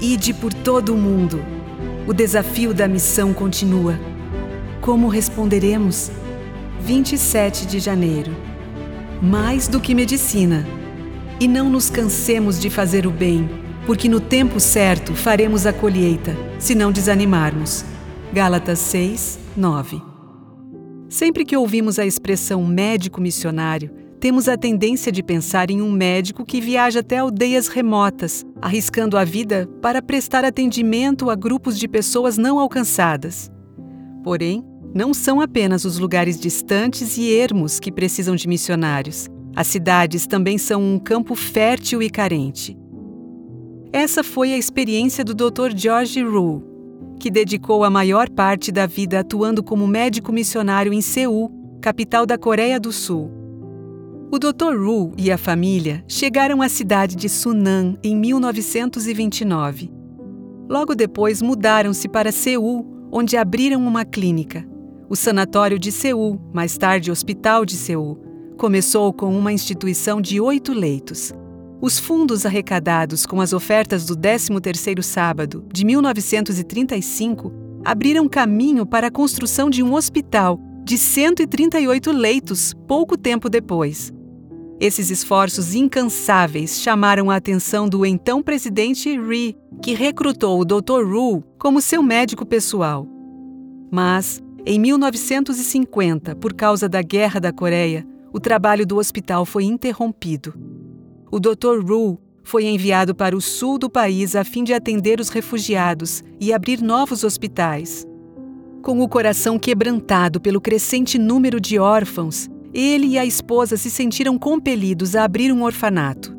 Ide por todo o mundo. O desafio da missão continua. Como responderemos? 27 de janeiro. Mais do que medicina. E não nos cansemos de fazer o bem, porque no tempo certo faremos a colheita, se não desanimarmos. Gálatas 6, 9. Sempre que ouvimos a expressão médico missionário, temos a tendência de pensar em um médico que viaja até aldeias remotas, arriscando a vida para prestar atendimento a grupos de pessoas não alcançadas. Porém, não são apenas os lugares distantes e ermos que precisam de missionários. As cidades também são um campo fértil e carente. Essa foi a experiência do Dr. George Rule, que dedicou a maior parte da vida atuando como médico missionário em Seul, capital da Coreia do Sul. O Dr. Ru e a família chegaram à cidade de Sunan em 1929. Logo depois mudaram-se para Seul, onde abriram uma clínica. O Sanatório de Seul, mais tarde Hospital de Seul, começou com uma instituição de oito leitos. Os fundos arrecadados com as ofertas do 13º Sábado de 1935 abriram caminho para a construção de um hospital de 138 leitos pouco tempo depois. Esses esforços incansáveis chamaram a atenção do então presidente Ri, que recrutou o Dr. Ru como seu médico pessoal. Mas, em 1950, por causa da Guerra da Coreia, o trabalho do hospital foi interrompido. O Dr. Ru foi enviado para o sul do país a fim de atender os refugiados e abrir novos hospitais. Com o coração quebrantado pelo crescente número de órfãos, ele e a esposa se sentiram compelidos a abrir um orfanato.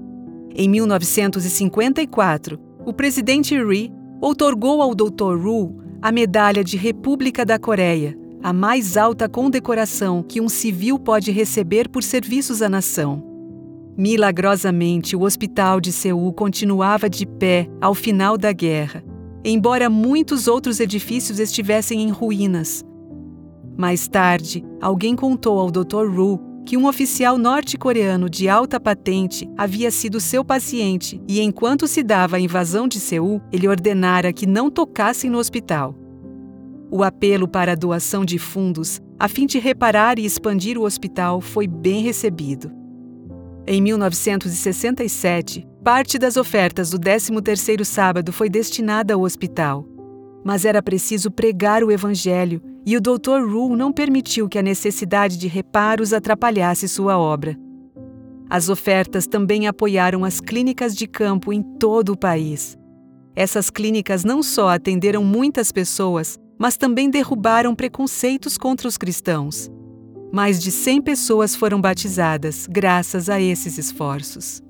Em 1954, o presidente Ri outorgou ao Dr. Ru a Medalha de República da Coreia, a mais alta condecoração que um civil pode receber por serviços à nação. Milagrosamente, o hospital de Seul continuava de pé ao final da guerra, embora muitos outros edifícios estivessem em ruínas. Mais tarde, alguém contou ao Dr. Ru que um oficial norte-coreano de alta patente havia sido seu paciente e, enquanto se dava a invasão de Seul, ele ordenara que não tocassem no hospital. O apelo para a doação de fundos, a fim de reparar e expandir o hospital, foi bem recebido. Em 1967, parte das ofertas do 13º sábado foi destinada ao hospital. Mas era preciso pregar o evangelho e o Dr. Rule não permitiu que a necessidade de reparos atrapalhasse sua obra. As ofertas também apoiaram as clínicas de campo em todo o país. Essas clínicas não só atenderam muitas pessoas, mas também derrubaram preconceitos contra os cristãos. Mais de 100 pessoas foram batizadas graças a esses esforços.